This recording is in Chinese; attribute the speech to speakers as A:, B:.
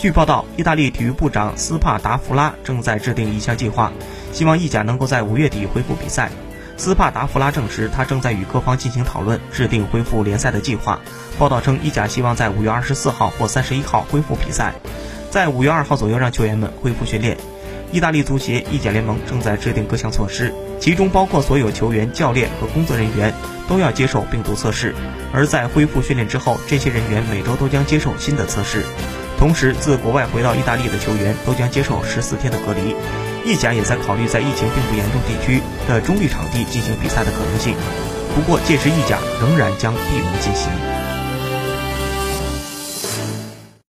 A: 据报道，意大利体育部长斯帕达弗拉正在制定一项计划，希望意甲能够在五月底恢复比赛。斯帕达弗拉证实，他正在与各方进行讨论，制定恢复联赛的计划。报道称，意甲希望在五月二十四号或三十一号恢复比赛，在五月二号左右让球员们恢复训练。意大利足协、意甲联盟正在制定各项措施，其中包括所有球员、教练和工作人员都要接受病毒测试。而在恢复训练之后，这些人员每周都将接受新的测试。同时，自国外回到意大利的球员都将接受十四天的隔离。意甲也在考虑在疫情并不严重地区的中立场地进行比赛的可能性，不过届时意甲仍然将闭门进行。